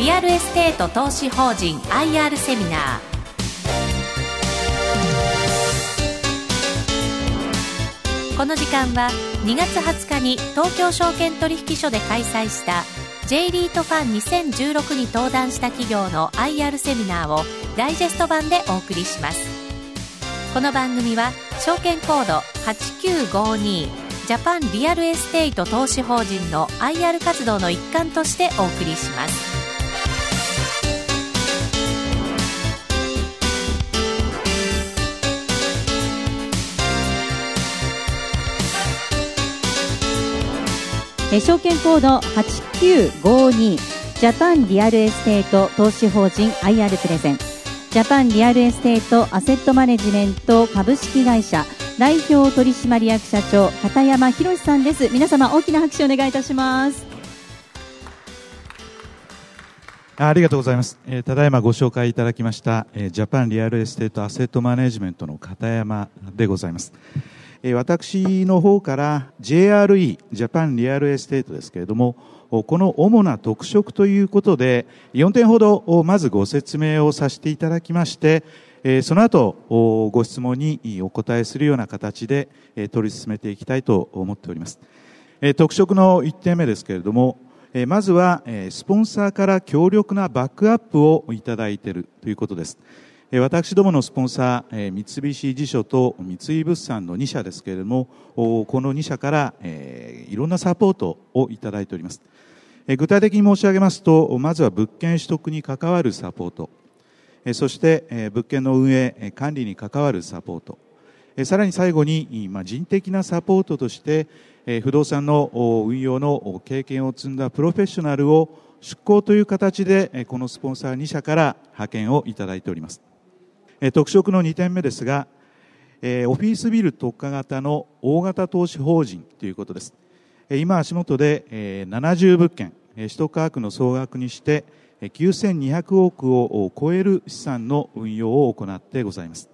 リアルエステート投資法人 IR セミナー。この時間は2月20日に東京証券取引所で開催した J リートファン2016に登壇した企業の IR セミナーをダイジェスト版でお送りします。この番組は証券コード8952ジャパンリアルエステイト投資法人の IR 活動の一環としてお送りします。証券コード8952ジャパンリアルエステート投資法人 IR プレゼン。ジャパンリアルエステートアセットマネジメント株式会社代表取締役社長片山博さんです。皆様大きな拍手をお願いいたします。ありがとうございます、えー、ただいまご紹介いただきました、えー、ジャパンリアルエステートアセットマネジメントの片山でございます、私の方から JRE ジャパンリアルエステートですけれどもこの主な特色ということで4点ほどまずご説明をさせていただきましてその後ご質問にお答えするような形で取り進めていきたいと思っております。特色の1点目ですけれどもまずはスポンサーから強力なバックアップをいただいているということです。私どものスポンサー三菱地所と三井物産の2社ですけれどもこの2社からいろんなサポートをいただいております。具体的に申し上げますとまずは物件取得に関わるサポート。そして物件の運営管理に関わるサポート。さらに最後に人的なサポートとして不動産の運用の経験を積んだプロフェッショナルを出向という形でこのスポンサー2社から派遣をいただいております。特色の2点目ですがえオフィスビル特化型の大型投資法人ということです。今足元でえ70物件取得価格の総額にして9200億を超える資産の運用を行ってございます。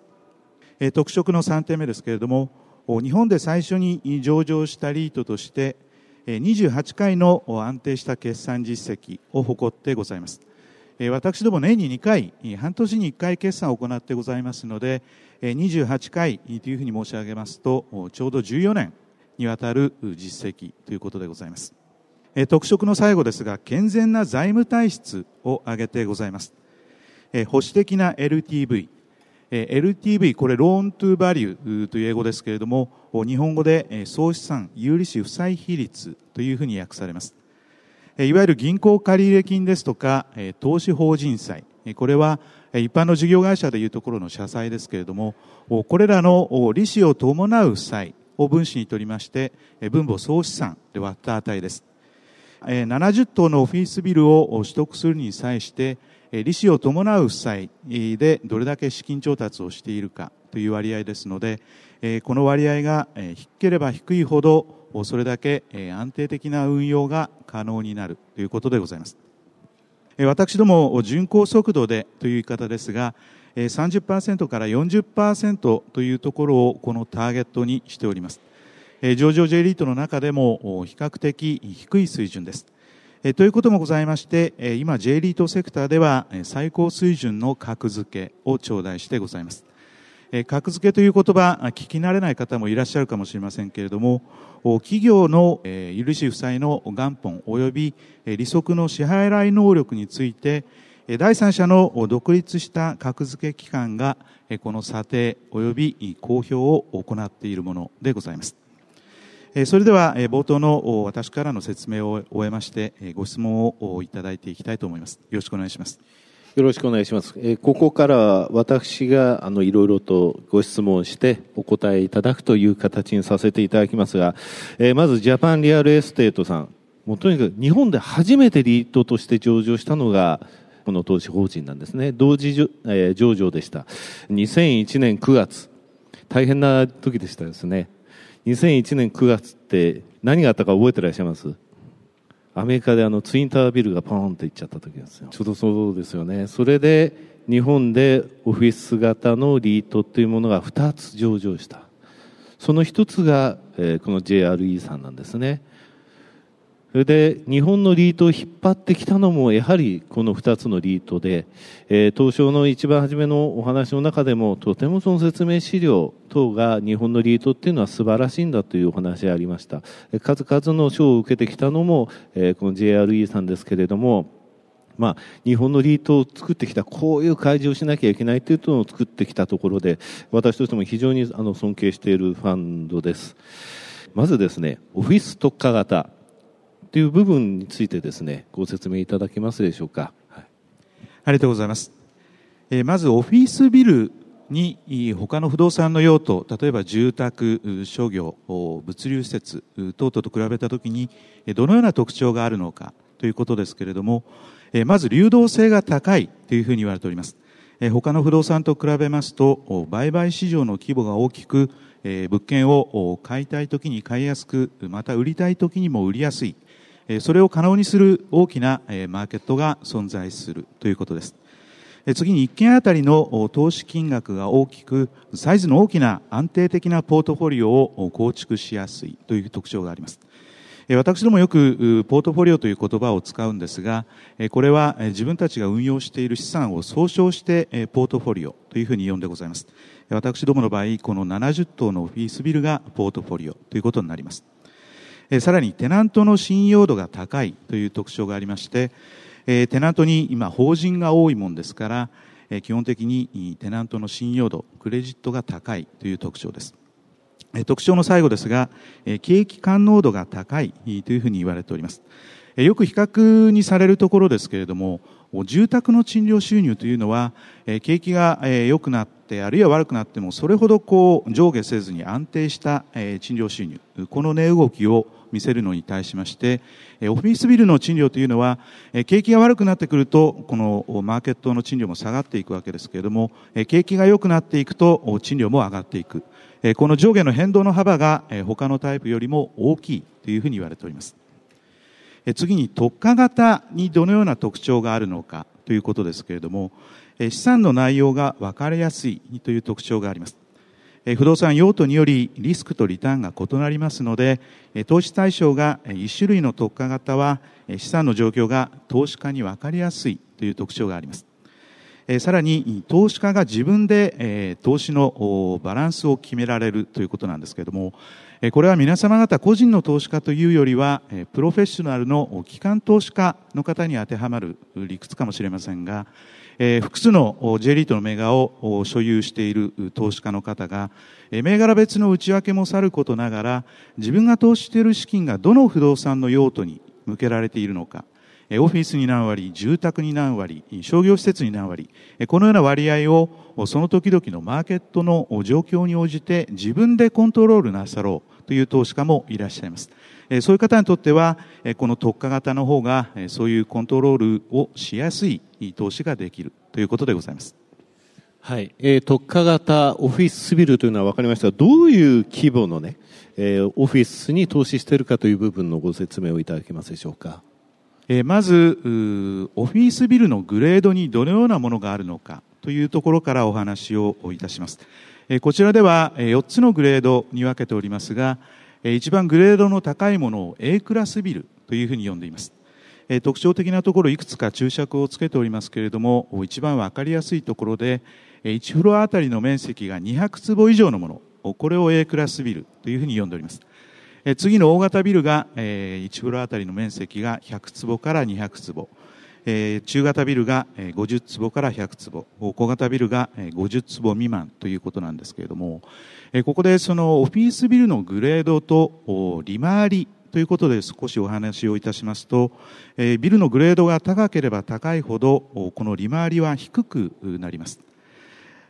特色の3点目ですけれども日本で最初に上場したリートとして28回の安定した決算実績を誇ってございます。私ども年に2回半年に1回決算を行ってございますので28回というふうに申し上げますとちょうど14年にわたる実績ということでございます。特色の最後ですが健全な財務体質を挙げてございます。保守的な LTV LTV これローントゥーバリューという英語ですけれども日本語で総資産有利子負債比率というふうに訳されます。いわゆる銀行借入金ですとか投資法人債。これは一般の事業会社でいうところの社債ですけれどもこれらの利子を伴う負債を分子にとりまして分母総資産で割った値です。70棟のオフィスビルを取得するに際して利子を伴う負債でどれだけ資金調達をしているかという割合ですのでこの割合が低ければ低いほどそれだけ安定的な運用が可能になるということでございます私ども巡航速度でという言い方ですが30%から40%というところをこのターゲットにしております上場 J リートの中でも比較的低い水準です。ということもございまして、今 J リートセクターでは最高水準の格付けを頂戴してございます。格付けという言葉、聞き慣れない方もいらっしゃるかもしれませんけれども、企業の許し負債の元本及び利息の支払い能力について、第三者の独立した格付け機関がこの査定及び公表を行っているものでございます。それでは冒頭の私からの説明を終えましてご質問をいただいていきたいと思いますよろしくお願いしますよろしくお願いします。えここからは私があのいろいろとご質問してお答えいただくという形にさせていただきますが、えまずジャパンリアルエステートさん、もうとにかく日本で初めてリートとして上場したのがこの投資法人なんですね。同時上場でした。2001年9月、大変な時でしたですね。2001年9月って何があったか覚えてらっしゃいます？アメリカであのツインタービルがポーンっていっちゃった時ですよ。ちょうどそうですよね。それで日本でオフィス型のリートというものが2つ上場した。その1つが、えー、この JRE さんなんですね。それで日本のリートを引っ張ってきたのもやはりこの2つのリートで、えー、東証の一番初めのお話の中でもとてもその説明資料等が日本のリートっていうのは素晴らしいんだというお話がありました数々の賞を受けてきたのも、えー、この JRE さんですけれどもまあ、日本のリートを作ってきた、こういう開示をしなきゃいけないというのを作ってきたところで、私としても非常にあの尊敬しているファンドです。まずですね、オフィス特化型。という部分についてですね、ご説明いただけますでしょうか。はい、ありがとうございます。えー、まず、オフィスビルに他の不動産の用途、例えば住宅、商業、物流施設等々と比べたときに、どのような特徴があるのかということですけれども、まず流動性が高いというふうに言われております。他の不動産と比べますと、売買市場の規模が大きく、物件を買いたいときに買いやすく、また売りたいときにも売りやすい。それを可能にする大きなマーケットが存在するということです。次に1件あたりの投資金額が大きく、サイズの大きな安定的なポートフォリオを構築しやすいという特徴があります。私どもよくポートフォリオという言葉を使うんですが、これは自分たちが運用している資産を総称してポートフォリオというふうに呼んでございます。私どもの場合、この70棟のオフィスビルがポートフォリオということになります。さらにテナントの信用度が高いという特徴がありまして、テナントに今法人が多いもんですから、基本的にテナントの信用度、クレジットが高いという特徴です。特徴の最後ですが、景気感能度が高いというふうに言われております。よく比較にされるところですけれども、住宅の賃料収入というのは、景気が良くなって、あるいは悪くなっても、それほどこう上下せずに安定した賃料収入、この値動きを見せるのに対しまして、オフィスビルの賃料というのは、景気が悪くなってくると、このマーケットの賃料も下がっていくわけですけれども、景気が良くなっていくと、賃料も上がっていく。この上下の変動の幅が他のタイプよりも大きいというふうに言われております。次に特化型にどのような特徴があるのかということですけれども、資産の内容が分かりやすいという特徴があります。不動産用途によりリスクとリターンが異なりますので、投資対象が1種類の特化型は資産の状況が投資家に分かりやすいという特徴があります。さらに投資家が自分で投資のバランスを決められるということなんですけれども、これは皆様方個人の投資家というよりは、プロフェッショナルの機関投資家の方に当てはまる理屈かもしれませんが、複数の J リートの銘柄を所有している投資家の方が、銘柄別の内訳もさることながら、自分が投資している資金がどの不動産の用途に向けられているのか、オフィスに何割、住宅に何割、商業施設に何割、このような割合をその時々のマーケットの状況に応じて自分でコントロールなさろうという投資家もいらっしゃいます。そういう方にとっては、この特化型の方が、そういうコントロールをしやすい投資ができるということでございます。はい。えー、特化型オフィスビルというのは分かりましたが、どういう規模のね、えー、オフィスに投資しているかという部分のご説明をいただけますでしょうか。え、まず、オフィスビルのグレードにどのようなものがあるのかというところからお話をいたします。え、こちらでは4つのグレードに分けておりますが、一番グレードの高いものを A クラスビルというふうに呼んでいます。特徴的なところいくつか注釈をつけておりますけれども、一番わかりやすいところで、1フロアあたりの面積が200坪以上のもの、これを A クラスビルというふうに呼んでおります。次の大型ビルが1フロアあたりの面積が100坪から200坪。中型ビルが50坪から100坪、小型ビルが50坪未満ということなんですけれども、ここでそのオフィスビルのグレードと利回りということで少しお話をいたしますと、ビルのグレードが高ければ高いほど、この利回りは低くなります。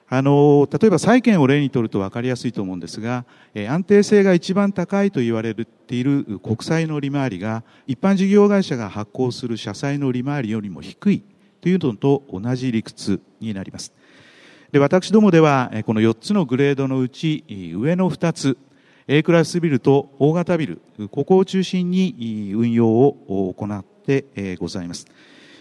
あの、例えば債券を例にとると分かりやすいと思うんですが、安定性が一番高いと言われている国債の利回りが、一般事業会社が発行する社債の利回りよりも低いというのと同じ理屈になります。で私どもでは、この4つのグレードのうち、上の2つ、A クラスビルと大型ビル、ここを中心に運用を行ってございます。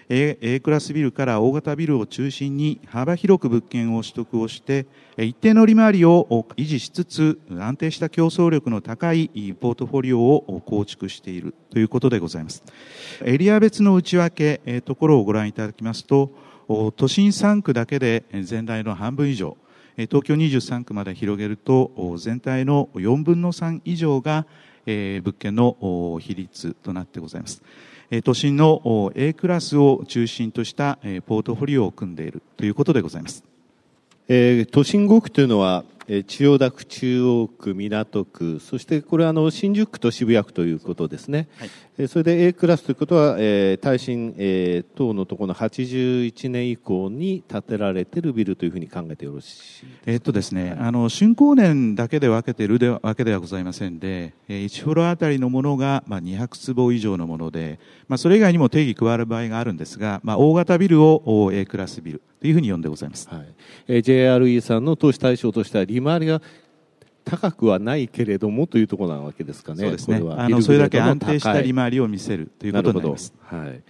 A, A クラスビルから大型ビルを中心に幅広く物件を取得をして一定の利回りを維持しつつ安定した競争力の高いポートフォリオを構築しているということでございます。エリア別の内訳ところをご覧いただきますと都心3区だけで全体の半分以上東京23区まで広げると全体の4分の3以上が物件の比率となってございます。都心の A クラスを中心としたポートフォリオを組んでいるということでございます。えー、都心5区というのは、千代田区、中央区、港区、そしてこれはあの新宿区と渋谷区ということですね。はい、それで A クラスということは、えー、耐震、えー、等のところの81年以降に建てられているビルというふうに考えてよろしいえー、っとですね、はい、あの竣工年だけで分けているわけではございませんで、1フロアあたりのものが、まあ、200坪以上のもので、まあ、それ以外にも定義加わる場合があるんですが、まあ、大型ビルを A クラスビルというふうに呼んでございます。はいえー、JRE さんの投資対象としては利回りが高くはないけれどもというところなわけですかね。そうですね。あのそれだけ安定した利回りを見せるということになります。はい。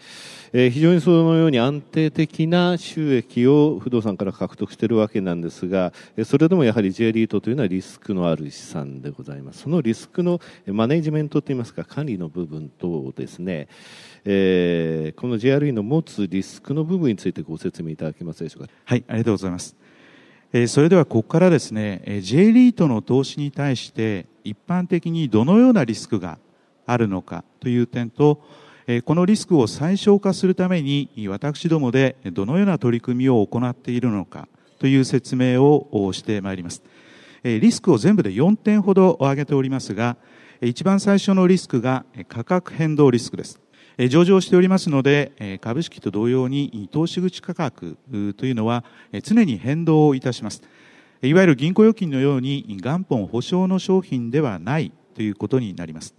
えー、非常にそのように安定的な収益を不動産から獲得しているわけなんですが、それでもやはり J リートというのはリスクのある資産でございます。そのリスクのマネジメントといいますか管理の部分とですね、えー、この JRE の持つリスクの部分についてご説明いただけますでしょうか。はい、ありがとうございます。えそれではここからですね J リートの投資に対して一般的にどのようなリスクがあるのかという点とこのリスクを最小化するために私どもでどのような取り組みを行っているのかという説明をしてまいりますリスクを全部で4点ほど挙げておりますが一番最初のリスクが価格変動リスクです上場しておりますので、株式と同様に投資口価格というのは常に変動をいたします。いわゆる銀行預金のように元本保証の商品ではないということになります。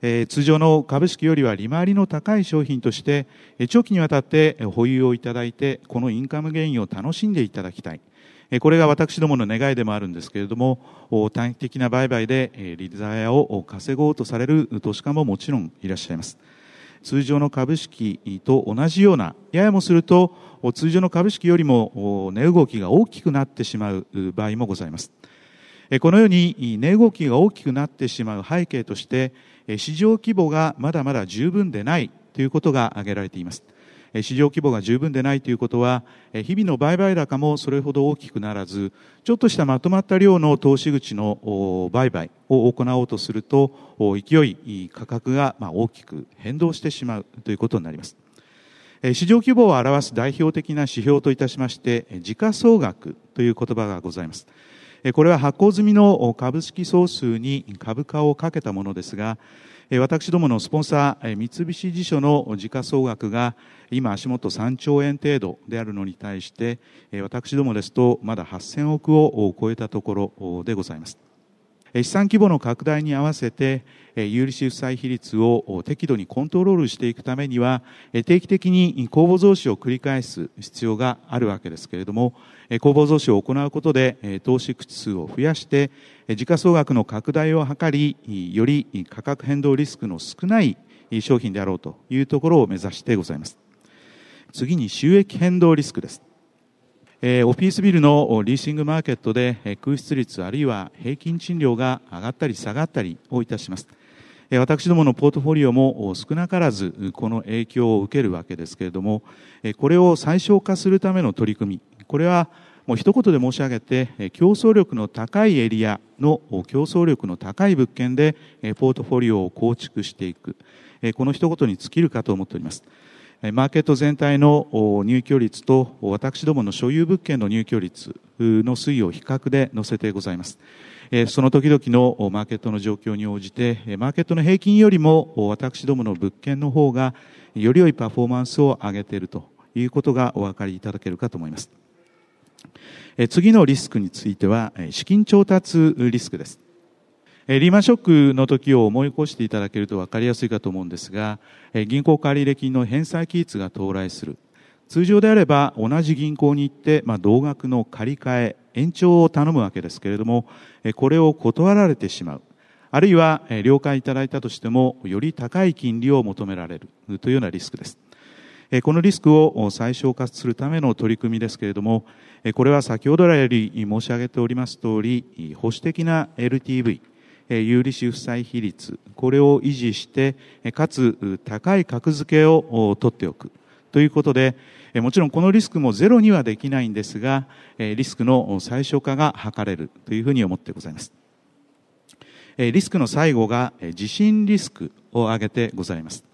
通常の株式よりは利回りの高い商品として長期にわたって保有をいただいてこのインカムゲインを楽しんでいただきたいこれが私どもの願いでもあるんですけれども短期的な売買で利ザヤを稼ごうとされる投資家ももちろんいらっしゃいます通常の株式と同じような、ややもすると通常の株式よりも値動きが大きくなってしまう場合もございます。このように値動きが大きくなってしまう背景として、市場規模がまだまだ十分でないということが挙げられています。市場規模が十分でないということは、日々の売買高もそれほど大きくならず、ちょっとしたまとまった量の投資口の売買を行おうとすると、勢い、価格が大きく変動してしまうということになります。市場規模を表す代表的な指標といたしまして、時価総額という言葉がございます。これは発行済みの株式総数に株価をかけたものですが、私どものスポンサー、三菱地所の時価総額が今足元3兆円程度であるのに対して、私どもですとまだ8000億を超えたところでございます。資産規模の拡大に合わせて、有利子負債比率を適度にコントロールしていくためには、定期的に公募増資を繰り返す必要があるわけですけれども、公募増資を行うことで、投資口数を増やして、時価総額の拡大を図り、より価格変動リスクの少ない商品であろうというところを目指してございます。次に収益変動リスクです。えオフィスビルのリーシングマーケットで空室率あるいは平均賃料が上がったり下がったりをいたします。私どものポートフォリオも少なからずこの影響を受けるわけですけれども、これを最小化するための取り組み、これはもう一言で申し上げて、競争力の高いエリアの競争力の高い物件でポートフォリオを構築していく、この一言に尽きるかと思っております。マーケット全体の入居率と私どもの所有物件の入居率の推移を比較で載せてございます。その時々のマーケットの状況に応じて、マーケットの平均よりも私どもの物件の方がより良いパフォーマンスを上げているということがお分かりいただけるかと思います。次のリスクについては、資金調達リスクです。リーマンショックの時を思い起こしていただけると分かりやすいかと思うんですが、銀行借入金の返済期日が到来する。通常であれば同じ銀行に行って、まあ、同額の借り換え、延長を頼むわけですけれども、これを断られてしまう。あるいは、了解いただいたとしても、より高い金利を求められるというようなリスクです。このリスクを最小化するための取り組みですけれども、これは先ほど来より申し上げております通り、保守的な LTV、有利子負債比率、これを維持して、かつ高い格付けを取っておくということで、もちろんこのリスクもゼロにはできないんですが、リスクの最小化が図れるというふうに思ってございます。リスクの最後が地震リスクを挙げてございます。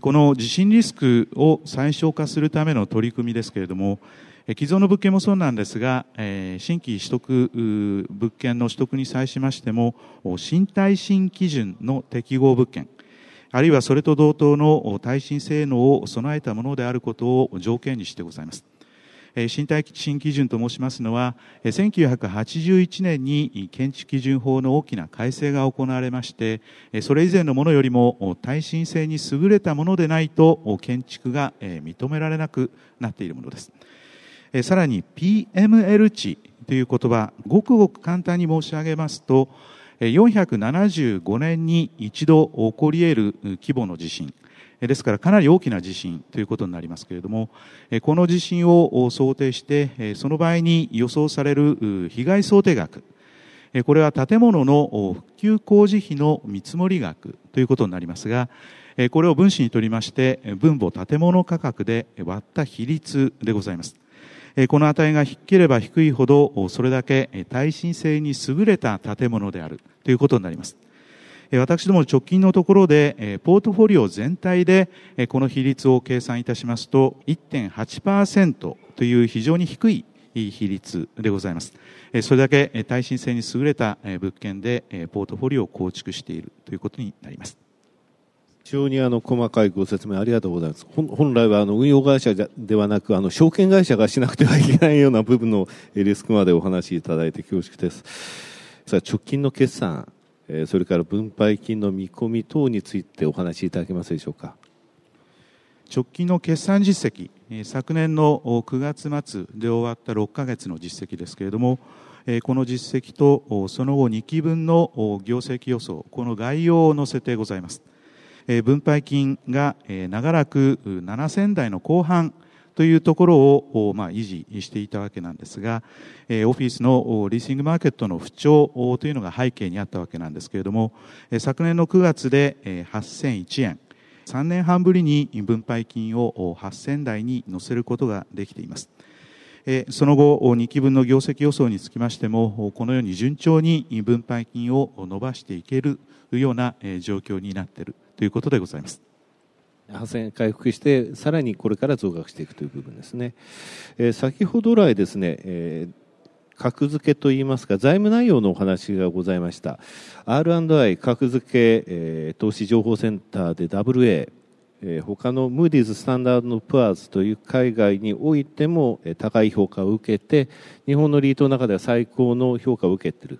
この地震リスクを最小化するための取り組みですけれども、既存の物件もそうなんですが、新規取得物件の取得に際しましても、新耐震基準の適合物件、あるいはそれと同等の耐震性能を備えたものであることを条件にしてございます。新耐震基準と申しますのは、1981年に建築基準法の大きな改正が行われまして、それ以前のものよりも耐震性に優れたものでないと建築が認められなくなっているものです。さらに PML 値という言葉、ごくごく簡単に申し上げますと、475年に一度起こり得る規模の地震、ですからかなり大きな地震ということになりますけれども、この地震を想定して、その場合に予想される被害想定額、これは建物の復旧工事費の見積もり額ということになりますが、これを分子にとりまして、分母建物価格で割った比率でございます。この値が低ければ低いほど、それだけ耐震性に優れた建物であるということになります。私ども直近のところで、ポートフォリオ全体でこの比率を計算いたしますと、1.8%という非常に低い比率でございます。それだけ耐震性に優れた物件でポートフォリオを構築しているということになります。非常にあの細かいご説明ありがとうございます。本来はあの運用会社ではなく、あの証券会社がしなくてはいけないような部分のリスクまでお話しいただいて恐縮です。さあ直近の決算、それから分配金の見込み等についてお話しいただけますでしょうか。直近の決算実績、昨年の9月末で終わった6ヶ月の実績ですけれども、この実績とその後2期分の業績予想、この概要を載せてございます。分配金が長らく7000台の後半というところを、維持していたわけなんですが、オフィスのリーシングマーケットの不調というのが背景にあったわけなんですけれども、昨年の9月で8001円、3年半ぶりに分配金を8000台に乗せることができています。その後、2期分の業績予想につきましても、このように順調に分配金を伸ばしていけるような状況になっているということでございます。8000円回復して、さらにこれから増額していくという部分ですね。えー、先ほど来ですね、えー、格付けといいますか、財務内容のお話がございました。R&I 格付け、えー、投資情報センターで WA、えー、他のムーディーズ・スタンダード・プアーズという海外においても、えー、高い評価を受けて、日本のリートの中では最高の評価を受けている。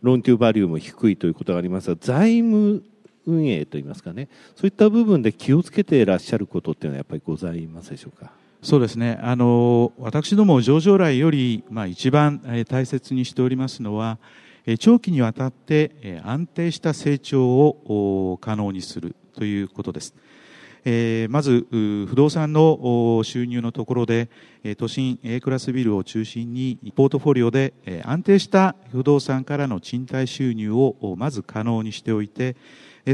ローンテューバリューも低いということがありますが、財務運営といいますかね、そういった部分で気をつけていらっしゃることっていうのはやっぱりございますでしょうか？そうですね。あの、私ども上場来より、まあ一番大切にしておりますのは、長期にわたって安定した成長を可能にするということです。えー、まず不動産の収入のところで都心 A クラスビルを中心にポートフォリオで安定した不動産からの賃貸収入をまず可能にしておいて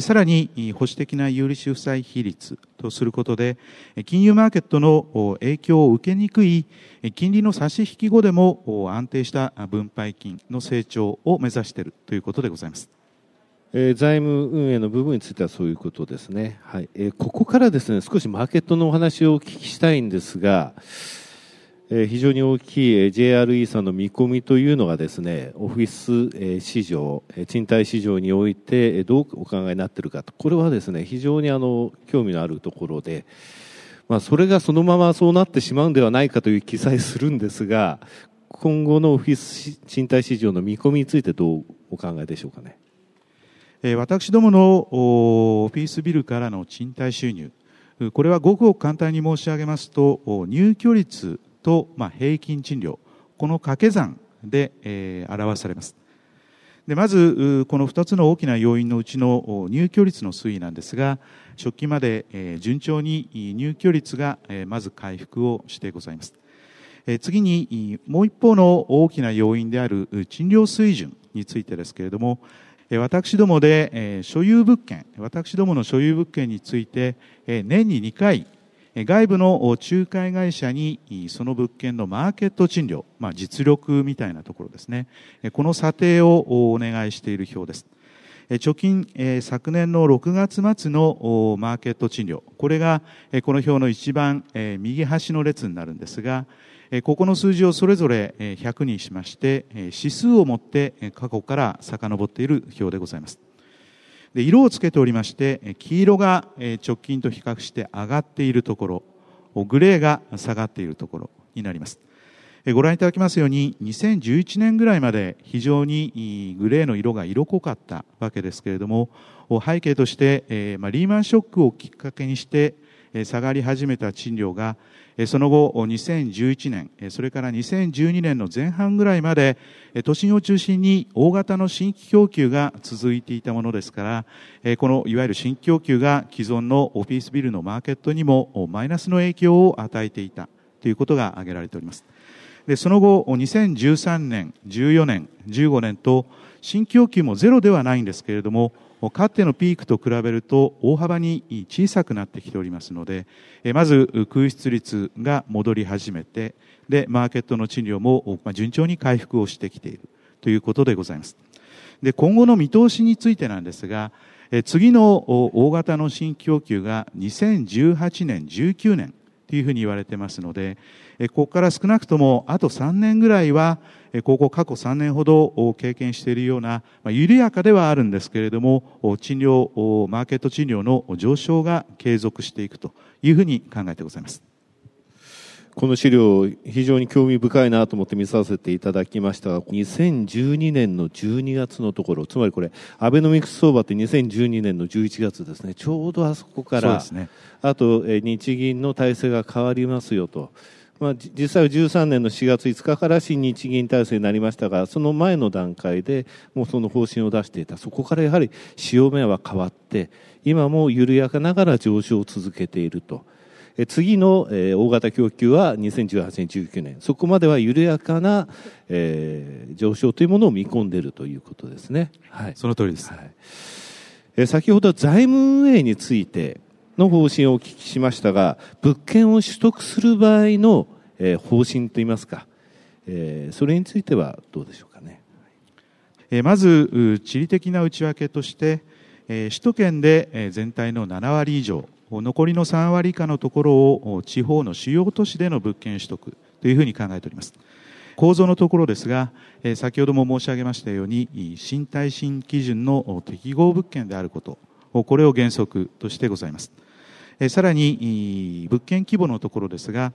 さらに保守的な有利子負債比率とすることで、金融マーケットの影響を受けにくい金利の差し引き後でも安定した分配金の成長を目指しているということでございます。え財務運営の部分についてはそういうことですね。はい。えここからですね、少しマーケットのお話をお聞きしたいんですが、非常に大きい JRE さんの見込みというのがですね、オフィス市場、賃貸市場においてどうお考えになっているかと、これはですね、非常にあの興味のあるところで、まあ、それがそのままそうなってしまうんではないかという記載するんですが、今後のオフィス賃貸市場の見込みについてどうお考えでしょうかね。私どものオフィスビルからの賃貸収入、これはごくごく簡単に申し上げますと、入居率と、平均賃料、この掛け算で、表されます。でまず、この2つの大きな要因のうちの入居率の推移なんですが、初期まで順調に入居率がまず回復をしてございます。次に、もう一方の大きな要因である賃料水準についてですけれども、私どもで所有物件、私どもの所有物件について、年に2回、外部の仲介会社にその物件のマーケット賃料、まあ、実力みたいなところですね、この査定をお願いしている表です。貯金、昨年の6月末のマーケット賃料、これがこの表の一番右端の列になるんですが、ここの数字をそれぞれ100にしまして、指数を持って過去から遡っている表でございます。色をつけておりまして、黄色が直近と比較して上がっているところ、グレーが下がっているところになります。ご覧いただきますように、2011年ぐらいまで非常にグレーの色が色濃かったわけですけれども、背景として、リーマンショックをきっかけにして下がり始めた賃料が、その後、2011年、それから2012年の前半ぐらいまで、都心を中心に大型の新規供給が続いていたものですから、このいわゆる新規供給が既存のオフィスビルのマーケットにもマイナスの影響を与えていたということが挙げられております。でその後、2013年、14年、15年と、新規供給もゼロではないんですけれども、かつてのピークと比べると大幅に小さくなってきておりますので、まず空室率が戻り始めて、で、マーケットの賃料も順調に回復をしてきているということでございます。で、今後の見通しについてなんですが、次の大型の新供給が2018年、19年というふうに言われてますので、ここから少なくともあと3年ぐらいは、ここ過去3年ほど経験しているような、緩やかではあるんですけれども、賃料、マーケット賃料の上昇が継続していくというふうに考えてございます。この資料、非常に興味深いなと思って見させていただきましたが、2012年の12月のところ、つまりこれ、アベノミクス相場って2012年の11月ですね、ちょうどあそこから、ね、あと日銀の体制が変わりますよと。まあ、実際は13年の4月5日から新日銀体制になりましたが、その前の段階でもうその方針を出していた。そこからやはり潮目は変わって、今も緩やかながら上昇を続けていると。次の大型供給は2018年、19年。そこまでは緩やかな、えー、上昇というものを見込んでいるということですね。はい。その通りです。はいえ先ほど財務運営について、の方針をお聞きしましたが、物件を取得する場合の、えー、方針といいますか、えー、それについてはどうでしょうかね。えー、まず、地理的な内訳として、えー、首都圏で全体の7割以上、残りの3割以下のところを地方の主要都市での物件取得というふうに考えております。構造のところですが、先ほども申し上げましたように、新耐震基準の適合物件であること、これを原則としてございます。さらに、物件規模のところですが、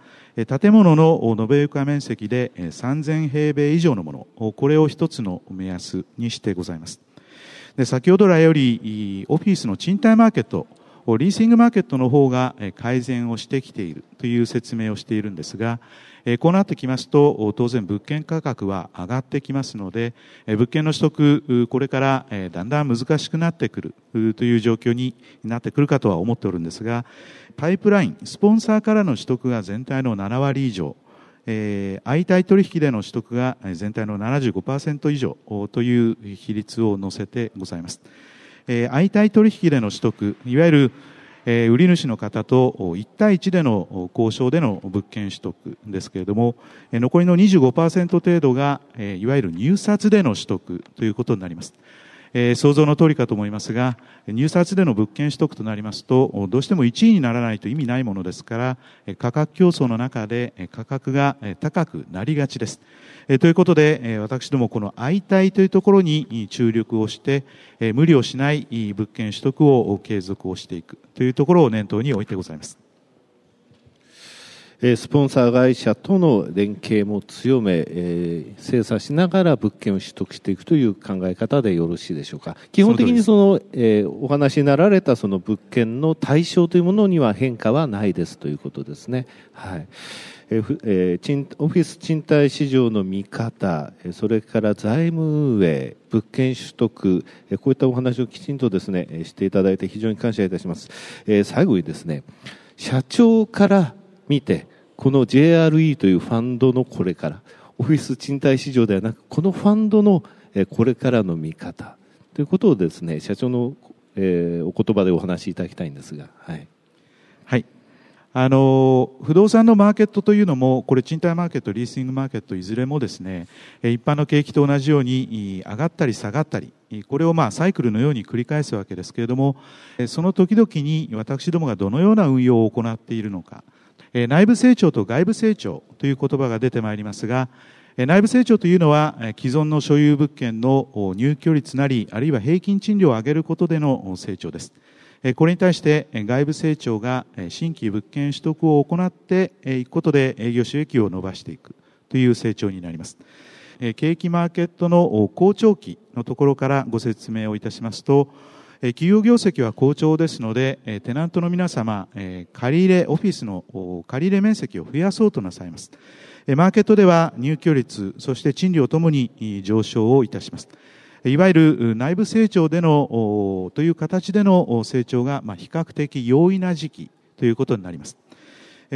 建物の延べ床面積で3000平米以上のもの、これを一つの目安にしてございます。で先ほど来より、オフィスの賃貸マーケット、リーシングマーケットの方が改善をしてきているという説明をしているんですが、こうなってきますと、当然物件価格は上がってきますので、物件の取得、これからだんだん難しくなってくるという状況になってくるかとは思っておるんですが、パイプライン、スポンサーからの取得が全体の7割以上、相対取引での取得が全体の75%以上という比率を載せてございます。え、相対取引での取得、いわゆるえ売り主の方と1対1での交渉での物件取得ですけれども、残りの25%程度が、えいわゆる入札での取得ということになります。え想像の通りかと思いますが、入札での物件取得となりますと、どうしても1位にならないと意味ないものですから、価格競争の中で価格が高くなりがちです。えということで、私どもこの相対というところに注力をして、無理をしない物件取得を継続をしていくというところを念頭に置いてございます。スポンサー会社との連携も強め、え、精査しながら物件を取得していくという考え方でよろしいでしょうか。基本的にその、えー、お話になられたその物件の対象というものには変化はないですということですね。はい。え、オフィス賃貸市場の見方、それから財務運営、物件取得、こういったお話をきちんとですね、していただいて非常に感謝いたします。え、最後にですね、社長から見て、この JRE というファンドのこれから、オフィス賃貸市場ではなく、このファンドのこれからの見方ということをですね、社長の、え、お言葉でお話しいただきたいんですが、はい。はい。あの不動産のマーケットというのも、これ、賃貸マーケット、リーシングマーケット、いずれもですね一般の景気と同じように上がったり下がったり、これをまあサイクルのように繰り返すわけですけれども、その時々に私どもがどのような運用を行っているのか、内部成長と外部成長という言葉が出てまいりますが、内部成長というのは、既存の所有物件の入居率なり、あるいは平均賃料を上げることでの成長です。これに対して外部成長が新規物件取得を行っていくことで営業収益を伸ばしていくという成長になります。景気マーケットの好調期のところからご説明をいたしますと、企業業績は好調ですので、テナントの皆様、借入れ、オフィスの借入れ面積を増やそうとなさいます。マーケットでは入居率、そして賃料ともに上昇をいたします。いわゆる内部成長での、という形での成長が、比較的容易な時期ということになります。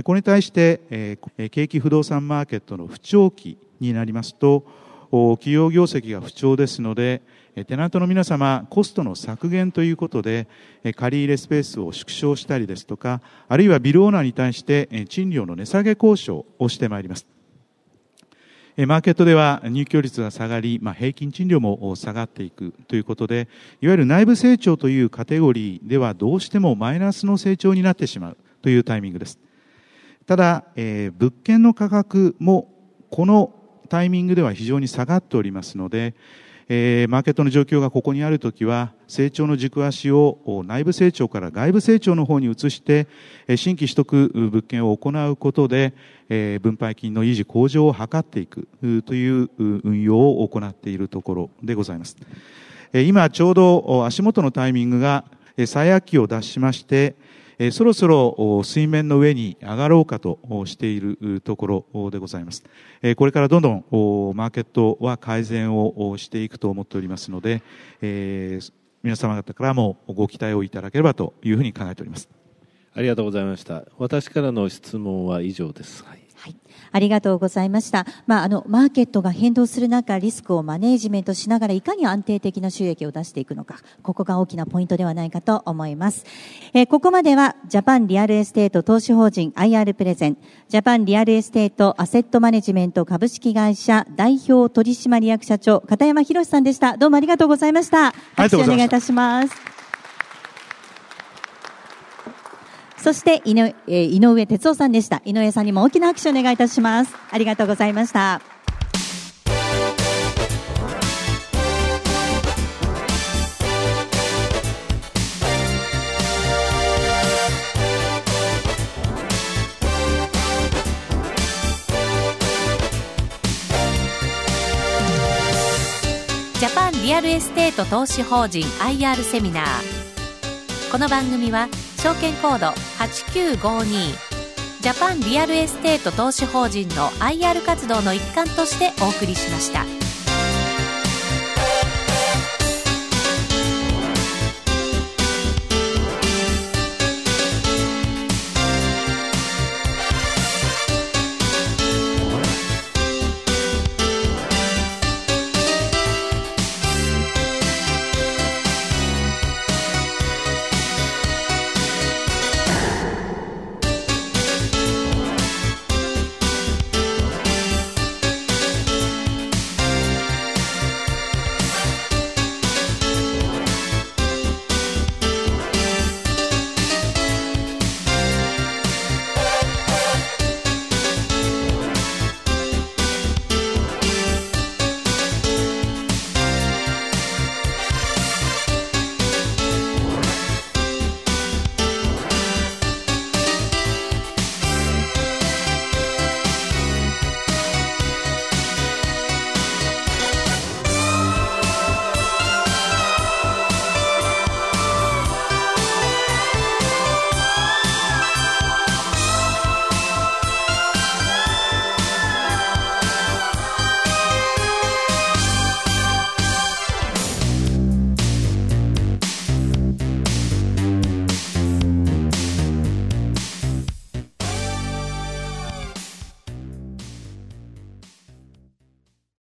これに対して、景気不動産マーケットの不調期になりますと、企業業績が不調ですので、テナントの皆様、コストの削減ということで、借り入れスペースを縮小したりですとか、あるいはビルオーナーに対して賃料の値下げ交渉をしてまいります。マーケットでは入居率が下がり、まあ、平均賃料も下がっていくということで、いわゆる内部成長というカテゴリーではどうしてもマイナスの成長になってしまうというタイミングです。ただ、えー、物件の価格もこのタイミングでは非常に下がっておりますので、えー、マーケットの状況がここにあるときは、成長の軸足を内部成長から外部成長の方に移して、新規取得物件を行うことで、えー、分配金の維持向上を図っていくという運用を行っているところでございます。今ちょうど足元のタイミングが最悪期を脱しまして、えそろそろ水面の上に上がろうかとしているところでございます。えこれからどんどんマーケットは改善をしていくと思っておりますので、え皆様方からもご期待をいただければというふうに考えております。ありがとうございました。私からの質問は以上です。はいはい。ありがとうございました。まあ、あの、マーケットが変動する中、リスクをマネージメントしながら、いかに安定的な収益を出していくのか、ここが大きなポイントではないかと思います。えー、ここまでは、ジャパンリアルエステート投資法人 IR プレゼン、ジャパンリアルエステートアセットマネジメント株式会社代表取締役社長、片山博さんでした。どうもありがとうございました。拍手お願いいたします。そして井上、え井上哲夫さんでした。井上さんにも大きな拍手をお願いいたします。ありがとうございました。ジャパンリアルエステート投資法人 IR セミナーこの番組は証券コード8952ジャパンリアルエステート投資法人の IR 活動の一環としてお送りしました。